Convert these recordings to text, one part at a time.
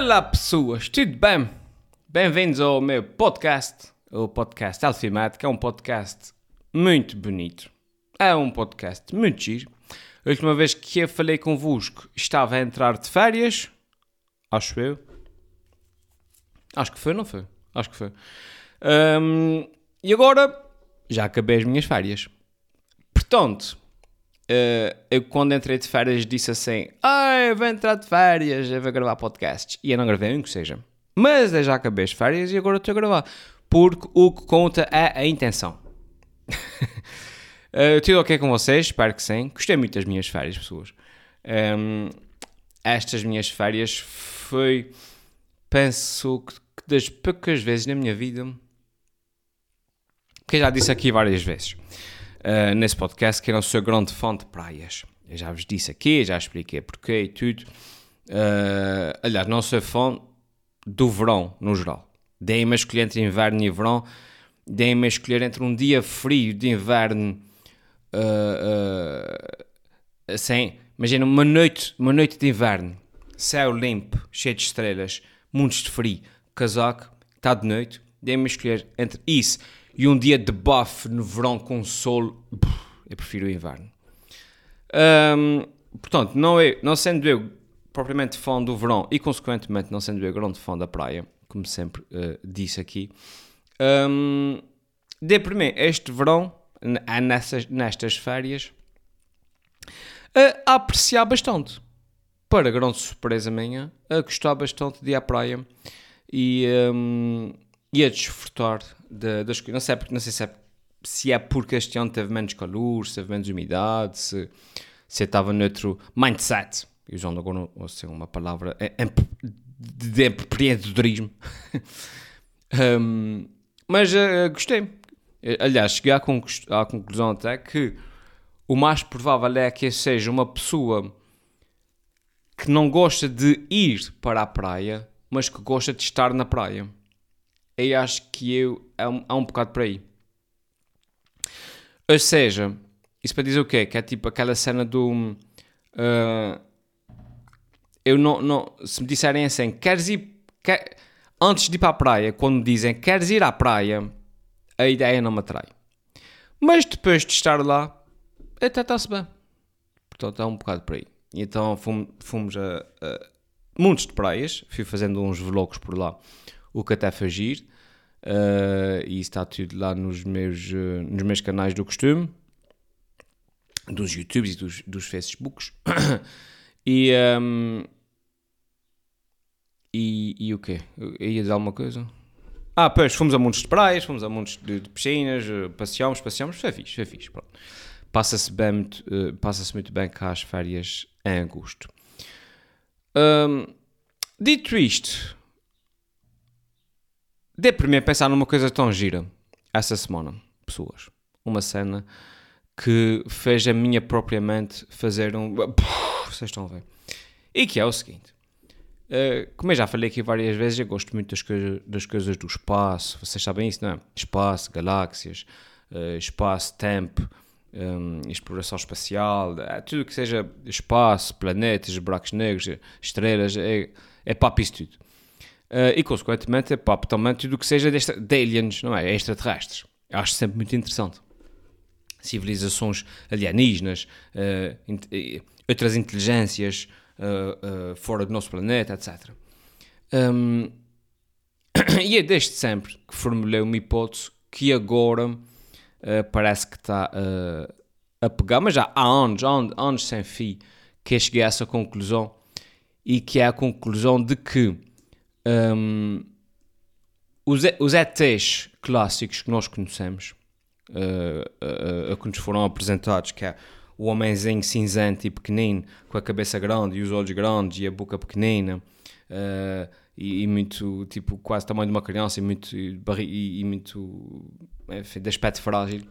Olá pessoas, tudo bem? Bem-vindos ao meu podcast, o podcast Alfimat, que é um podcast muito bonito. É um podcast muito giro. A última vez que eu falei convosco estava a entrar de férias, acho eu. Acho que foi, não foi? Acho que foi. Hum, e agora já acabei as minhas férias. Portanto, Uh, eu quando entrei de férias disse assim: eu vou entrar de férias, eu vou gravar podcasts. E eu não gravei um que seja. Mas eu já acabei as férias e agora estou a gravar. Porque o que conta é a intenção. uh, tudo ok com vocês? Espero que sim. Gostei muito das minhas férias, pessoas. Um, estas minhas férias foi, penso que das poucas vezes na minha vida, que já disse aqui várias vezes uh, nesse podcast, que eu não sou grande fã de praias. Eu já vos disse aqui, já expliquei porquê e tudo. Uh, aliás, não sou fã do verão, no geral. Deem-me escolher entre inverno e verão. Deem-me escolher entre um dia frio de inverno. Uh, uh, imagina uma noite, uma noite de inverno, céu limpo, cheio de estrelas, mundos de frio, casaco, está de noite. Deem-me escolher entre isso e um dia de buff no verão com sol, eu prefiro o inverno. Um, portanto, não, é, não sendo eu propriamente fã do verão e, consequentemente, não sendo eu grande fã da praia, como sempre uh, disse aqui, um, dê para mim este verão, nessas, nestas férias, a apreciar bastante. Para grande surpresa minha, a gostar bastante de ir à praia e, um, e a desfrutar de, das coisas. Não sei, não sei se, é, se é porque este ano teve menos calor, se teve menos umidade, se, se estava noutro mindset. Usando agora assim, uma palavra de empreendedorismo. um, mas uh, gostei. Aliás, cheguei à, à conclusão até que o mais provável é que seja uma pessoa que não gosta de ir para a praia, mas que gosta de estar na praia aí acho que eu há um, há um bocado por aí. Ou seja, isso para dizer o quê? Que é tipo aquela cena do. Uh, eu não, não. Se me disserem assim, queres ir. Quer, antes de ir para a praia, quando dizem queres ir à praia, a ideia não me atrai. Mas depois de estar lá, até está-se bem. Portanto, é um bocado por aí. Então fomos, fomos a, a montes de praias, fui fazendo uns vlogs por lá o que até fagir. Uh, e está tudo lá nos meus, uh, nos meus canais do costume, dos YouTubes e dos, dos Facebooks. e, um, e, e o quê? Eu ia dizer alguma coisa? Ah, pois, fomos a montes de praias, fomos a montes de, de piscinas, uh, passeámos, passeámos, foi fixe, foi fixe, Passa-se bem, uh, passa-se muito bem cá as férias em agosto. Um, dito isto, Dê mim pensar numa coisa tão gira essa semana, pessoas. Uma cena que fez a minha própria mente fazer um. Vocês estão a ver. E que é o seguinte. Uh, como eu já falei aqui várias vezes, eu gosto muito das, coisa, das coisas do espaço. Vocês sabem isso, não é? Espaço, galáxias, uh, espaço, tempo, um, exploração espacial, uh, tudo que seja espaço, planetas, buracos negros, estrelas, é, é papo isso tudo. Uh, e, consequentemente, é papo também tudo o que seja desta, de aliens, não é? Extraterrestres. Acho sempre muito interessante. Civilizações alienígenas, uh, outras inteligências uh, fora do nosso planeta, etc. Um, e é desde sempre que formulei uma hipótese que agora parece que está a pegar, mas já há anos, anos, anos sem fim, que eu cheguei a essa conclusão e que é a conclusão de que um, os, os ETs clássicos que nós conhecemos, uh, uh, uh, que nos foram apresentados, que é o homenzinho cinzento e pequenino, com a cabeça grande e os olhos grandes e a boca pequenina, e, e, muito, tipo, quase tamanho de uma criança e muito, e, e muito, enfim, de aspecto frágil.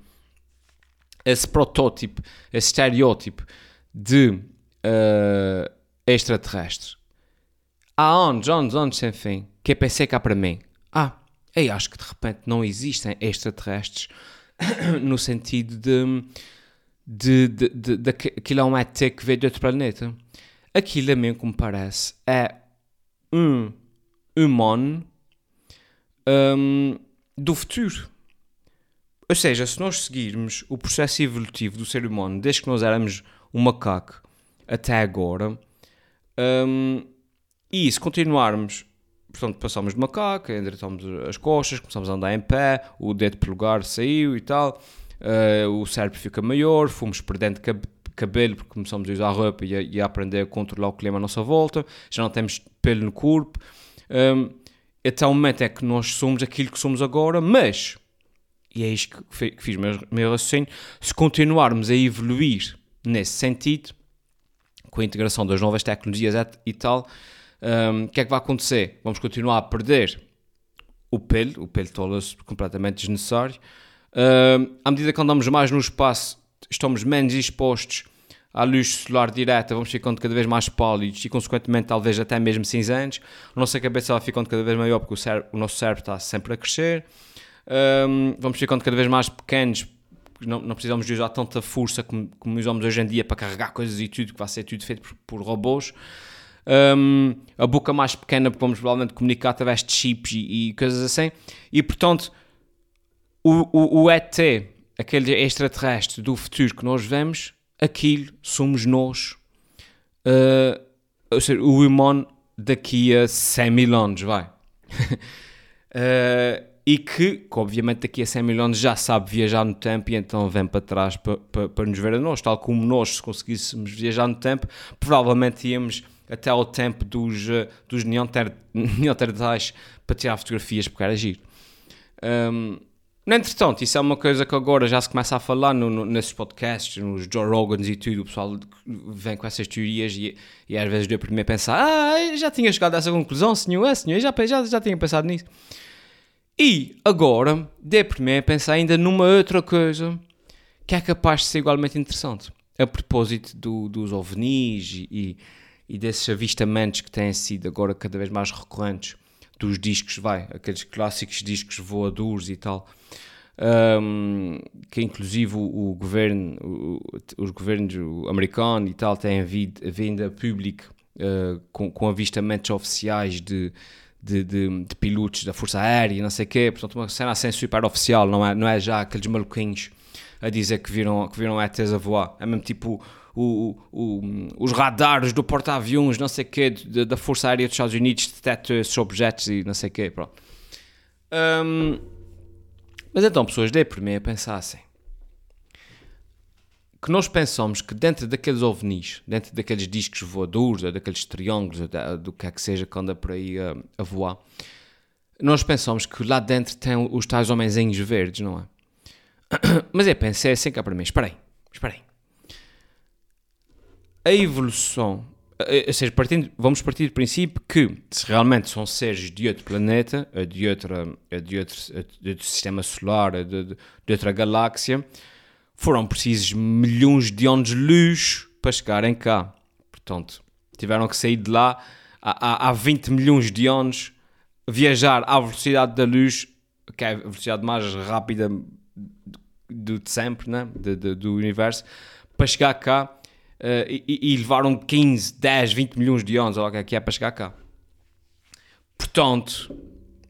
Esse protótipo, esse estereótipo de extraterrestre há anos, anos, anos sem fim, que eu pensei cá para mim, ah, eu acho que de repente não existem extraterrestres no sentido de, de, de, de, de aquilo é um ET que veio de outro planeta. Aquilo a mim, como parece, é um humano um, do futuro. Ou seja, se nós seguirmos o processo evolutivo do ser humano desde que nós éramos um macaco até agora, um, e se continuarmos, portanto, passamos de macaco, endireitamos as costas, começamos a andar em pé, o dedo lugar saiu e tal, uh, o cérebro fica maior, fomos perdendo cab cabelo porque começamos a usar roupa e a, e a, aprender a controlar o clima à nossa volta, já não temos pelo no corpo. Um, até o momento é que nós somos aquilo que somos agora, mas, e é isto que, que fiz meu, meu raciocínio, se continuarmos a evoluir nesse sentido, com a integração das novas tecnologias e tal, um, o que é que vai acontecer? Vamos continuar a perder o pelo, o pelo torna-se completamente desnecessário. Um, à medida que andamos mais no espaço, estamos menos expostos à luz solar direta, vamos ficando cada vez mais pálidos e, consequentemente, talvez até mesmo cinzentos. A nossa cabeça vai ficando cada vez maior porque o, o nosso cérebro está sempre a crescer. Um, vamos ficando cada vez mais pequenos, não, não precisamos de usar tanta força como, como, usamos hoje em dia para carregar coisas e tudo, que vai ser tudo feito por, por robôs. Um, a boca mais pequena, porque vamos provavelmente comunicar através de chips e, e coisas assim. E portanto, o, o, o ET, aquele extraterrestre do futuro que nós vemos, aquilo somos nós. Uh, ou seja, o humano daqui a 100 mil anos, vai. uh, e que, que, obviamente daqui a 100 mil anos já sabe viajar no tempo e então vem para trás para, para, para nos ver a nós, tal como nós, se conseguíssemos viajar no tempo, provavelmente íamos até ao tempo dos, uh, dos neandertais para tirar fotografias porque era giro. Um, no entretanto, isso é uma coisa que agora já se começa a falar no, no, nesses podcasts, nos Joe Rogans e tudo, o pessoal vem com essas teorias e, e às vezes deu primeiro a pensar ah, já tinha chegado a essa conclusão, senhor, é, senhor, já, já, já tinha pensado nisso. E agora dê primeiro a pensar ainda numa outra coisa que é capaz de ser igualmente interessante. A propósito do, dos ovnis e, e, e desses avistamentos que têm sido agora cada vez mais recorrentes dos discos, vai, aqueles clássicos discos voadores e tal, um, que inclusive o, governo, os governos americanos e tal têm vindo a público uh, com, com avistamentos oficiais de, de, de, de, pilotos da Força Aérea, não sei o quê, portanto uma cena assim super oficial, não é, não é já aqueles maluquinhos a dizer que viram, que viram ETs a voar, é mesmo tipo o, o, os radares do porta-aviões, não sei o quê, da Força Aérea dos Estados Unidos detectam esses objetos e não sei o quê, pronto. Um, mas então, pessoas, dê por mim a pensar assim. Que nós pensamos que dentro daqueles ovnis, dentro daqueles discos voadores, ou daqueles triângulos, ou do que é que seja que anda por aí a, a voar, nós pensamos que lá dentro tem os tais homenzinhos verdes, não é? Mas eu pensei assim cá para mim, espera aí a evolução, ou seja, partindo, vamos partir do princípio que se realmente são seres de outro planeta, de, outra, de, outro, de outro sistema solar, de, de outra galáxia, foram precisos milhões de anos-luz para chegarem cá. Portanto, tiveram que sair de lá há, há 20 milhões de anos, viajar à velocidade da luz, que é a velocidade mais rápida do de sempre, né? Do universo, para chegar cá uh, e, e, levaram 15, 10, 20 milhões de anos, ou o que é que é para chegar cá. Portanto,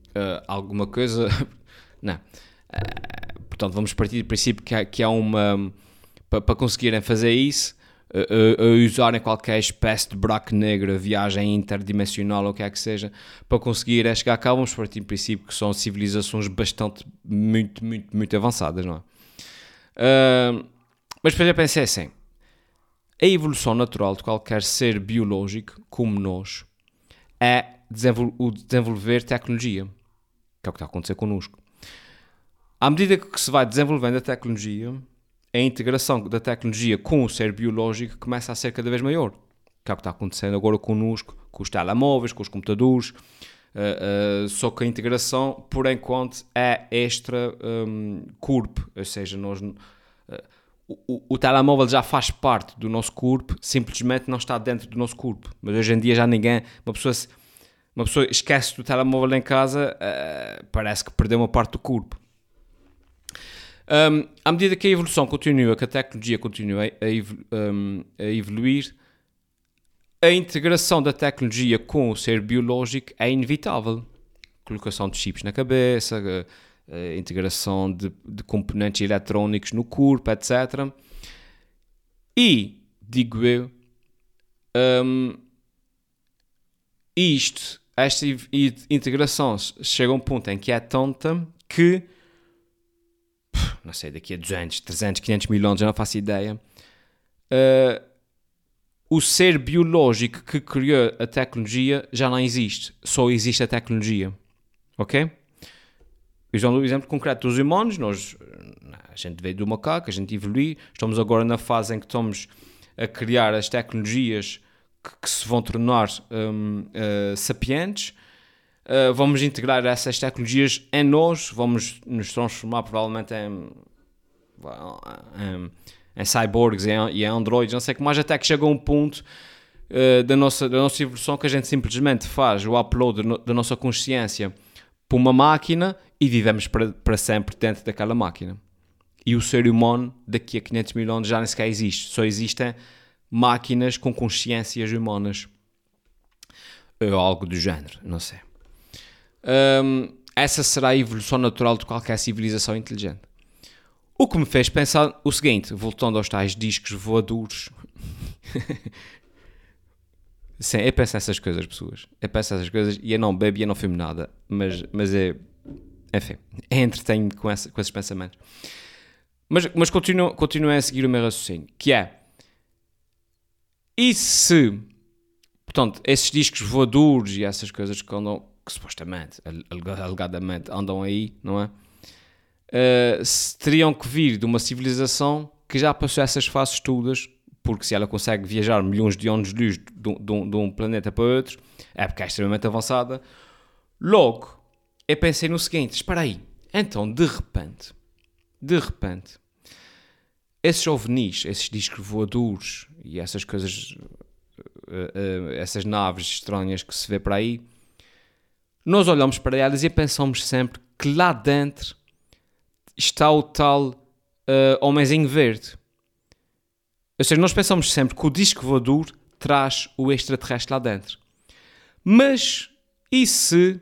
uh, alguma coisa. não. Uh, portanto, vamos partir do princípio que há, que há uma. Para, para conseguirem fazer isso, usarem qualquer espécie de buraco negro, viagem interdimensional ou o que é que seja, para conseguir é chegar cá, vamos partir do princípio que são civilizações bastante, muito, muito, muito avançadas, não é? Mas depois eu pensei assim, a evolução natural de qualquer ser biológico, como nós, é o desenvolver tecnologia, que é o que está a acontecer connosco. À medida que se vai desenvolvendo a tecnologia, a integração da tecnologia com o ser biológico começa a ser cada vez maior, que é o que está acontecendo agora connosco, com os telemóveis, com os computadores, uh, uh, só que a integração, por enquanto, é extra um, corpo, ou seja, nós... Uh, o, o, telemóvel já faz parte do nosso corpo, simplesmente não está dentro do nosso corpo. Mas hoje em dia já ninguém, uma pessoa, uma pessoa esquece do telemóvel em casa, uh, parece que perdeu uma parte do corpo. Um, à medida que a evolução continua, que a tecnologia continua a, um, a evoluir, a integração da tecnologia com o ser biológico é inevitável. Colocação de chips na cabeça, a, a integração de, de, componentes eletrónicos no corpo, etc. E, digo eu, um, isto, esta integração chega a um ponto em que é tonta que, não sei, daqui a 200, 300, 500 mil anos, eu não faço ideia, uh, o ser biológico que criou a tecnologia já não existe. Só existe a tecnologia. Ok? Usando o exemplo concreto dos humanos, nós, a gente veio do macaco, a gente evoluiu, estamos agora na fase em que estamos a criar as tecnologias que, que se vão tornar um, uh, sapientes. Uh, vamos integrar essas tecnologias em nós, vamos nos transformar provavelmente em, em em cyborgs e em, androids, não sei o que mais, até que chega um ponto uh, da, nossa, da nossa evolução que a gente simplesmente faz o upload da nossa consciência para uma máquina e vivemos para, para sempre dentro daquela máquina. E o ser humano daqui a 500 mil anos já nem sequer existe, só existem máquinas com consciências humanas. Ou algo do género, não sei. Um, essa será a evolução natural de qualquer civilização inteligente. O que me fez pensar o seguinte, voltando aos tais discos voadores. Sim, eu penso nessas coisas, pessoas. Eu penso nessas coisas e eu não bebo e eu não filmo nada. Mas, mas é. Enfim, é entretenho com, essa, com esses pensamentos. Mas, mas continuo, continuo a seguir o meu raciocínio, que é. E se. Portanto, esses discos voadores e essas coisas que andam. que supostamente, alegadamente, andam aí, não é? uh, teriam que vir de uma civilização que já passou essas fases todas, porque se ela consegue viajar milhões de anos de luz de, de, de um planeta para outro, é porque é extremamente avançada. Logo, eu pensei no seguinte: espera aí, então de repente, de repente, esses ovnis, esses discos voadores e essas coisas, uh, uh, essas naves estranhas que se vê para aí, nós olhamos para elas e pensamos sempre que lá dentro está o tal uh, homenzinho verde. Ou seja, nós pensamos sempre que o disco voador traz o extraterrestre lá dentro. Mas e se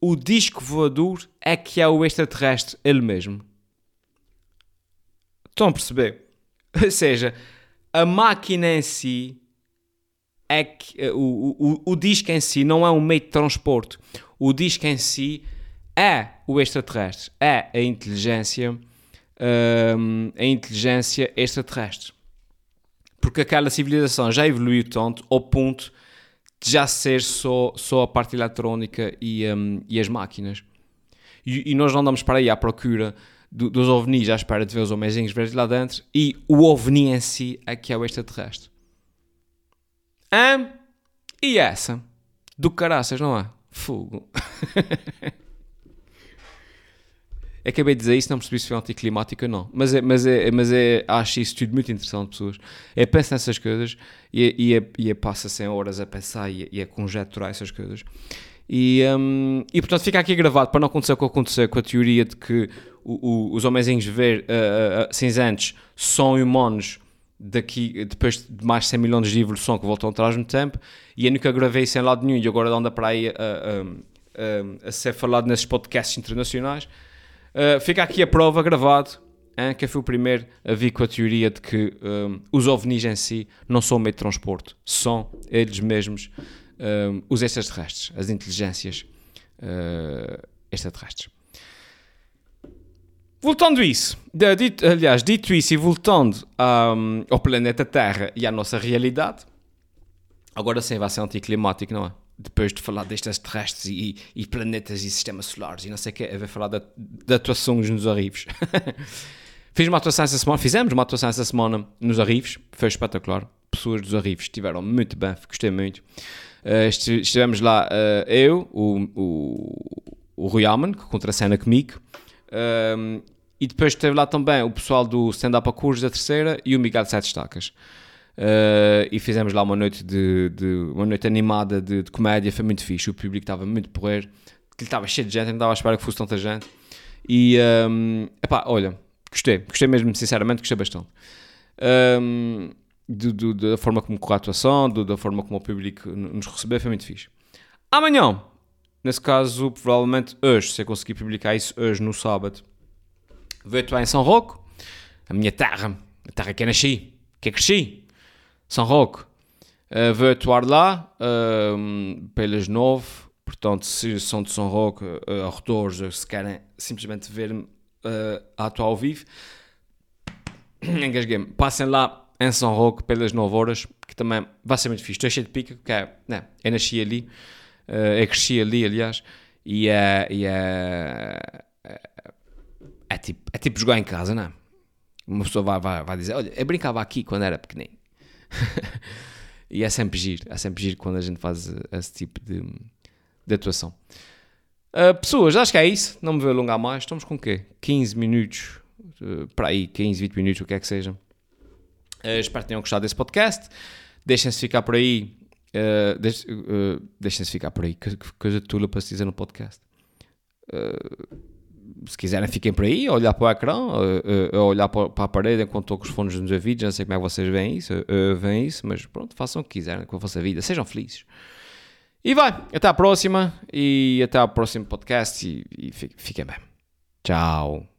o disco voador é que é o extraterrestre ele mesmo? Estão a perceber? Ou seja, a máquina em si é que eh, o, o, o disco em si não é um meio de transporte. O disco em si é o extraterrestre, é a inteligência, um, a inteligência extraterrestre. Porque aquela civilização já evoluiu tanto ao ponto já ser só, só a parte eletrónica e, um, e as máquinas. E, e, nós não andamos para aí à procura do, dos ovnis à espera de ver os homenzinhos verdes lá dentro e o ovni em si é que é o extraterrestre. Hã? E essa? Do caraças, não é? Fogo. acabei de dizer isso, não percebi se foi anticlimático ou não. Mas, é, mas, é, mas é, acho isso tudo muito interessante, pessoas. É penso nessas coisas e, e, é, e é, passa 100 horas a pensar e, e a conjecturar essas coisas. E, um, e portanto fica aqui gravado para não acontecer o que aconteceu com a teoria de que o, o, os homenzinhos ver, uh, uh, cinzentos são humanos daqui, depois de mais de 100 milhões de evolução que voltam atrás no tempo e eu nunca gravei sem lado nenhum e agora anda para aí a, a ser falado nesses podcasts internacionais Uh, fica aqui a prova gravado, hein, que eu fui o primeiro a vir com a teoria de que um, os ovnis em si não são meio de transporte, são eles mesmos um, os extraterrestres, as inteligências uh, extraterrestres. Voltando isso, dito, aliás, dito isso e voltando um, ao planeta Terra e à nossa realidade, agora sim vai ser anticlimático, não é? Depois de falar destes terrestres e, e, planetas e sistemas solares e não sei o que, a ver falar da, atuações nos arrivos. Fiz uma atuação essa semana, fizemos uma atuação essa semana nos arrivos, foi espetacular. Pessoas dos arrivos estiveram muito bem, gostei muito. Uh, estivemos lá, uh, eu, o, o, o Rui Alman, que contracena comigo, uh, e depois esteve lá também o pessoal do Stand Up a Cursos da Terceira e o Miguel de Sete Estacas. Uh, e fizemos lá uma noite de, de uma noite animada de, de, comédia, foi muito fixe, o público estava muito porreiro, estava cheio de gente, não estava à espera que fosse tanta gente. E um, epá, olha, gostei, gostei mesmo, sinceramente, gostei bastante. Um, do, do, da forma como correu a atuação, do, da forma como o público nos recebeu, foi muito fixe. Amanhã, nesse caso, provavelmente hoje, se eu conseguir publicar isso hoje no sábado, vou atuar em São Roque, a minha terra, a terra que eu nasci, que eu cresci, São Roque. Uh, vou atuar lá uh, pelas nove, portanto, se são de São Roque, uh, arredores, se querem simplesmente ver-me uh, atuar ao vivo, engasguei-me, passem lá em São Roque pelas 9 horas, que também vai ser muito fixe. Estou cheio de pica, porque é, né, eu nasci ali, eu cresci ali, aliás, e é, e é, é, é, tipo, é tipo jogar em casa, não é? Uma pessoa vai, vai, vai dizer, olha, eu brincava aqui quando era pequenino. e é sempre giro, é sempre giro quando a gente faz esse tipo de, de atuação. Uh, pessoas, acho que é isso, não me vou alongar mais, estamos com o quê? 15 minutos, uh, para aí, 15, 20 minutos, o que é que seja. Uh, espero que tenham gostado desse podcast. Deixem-se ficar por aí. Uh, deix, uh, Deixem-se ficar por aí. Que, que coisa tula para se dizer no podcast. Se quiserem, fiquem por aí, a olhar para o ecrã, a olhar para, a parede enquanto estou com os fones nos ouvidos. Não sei como é que vocês veem isso, veem isso, mas pronto, façam o que quiserem com a vossa vida. Sejam felizes. E vai, até à próxima. E até ao próximo podcast. E, e fiquem bem. Tchau.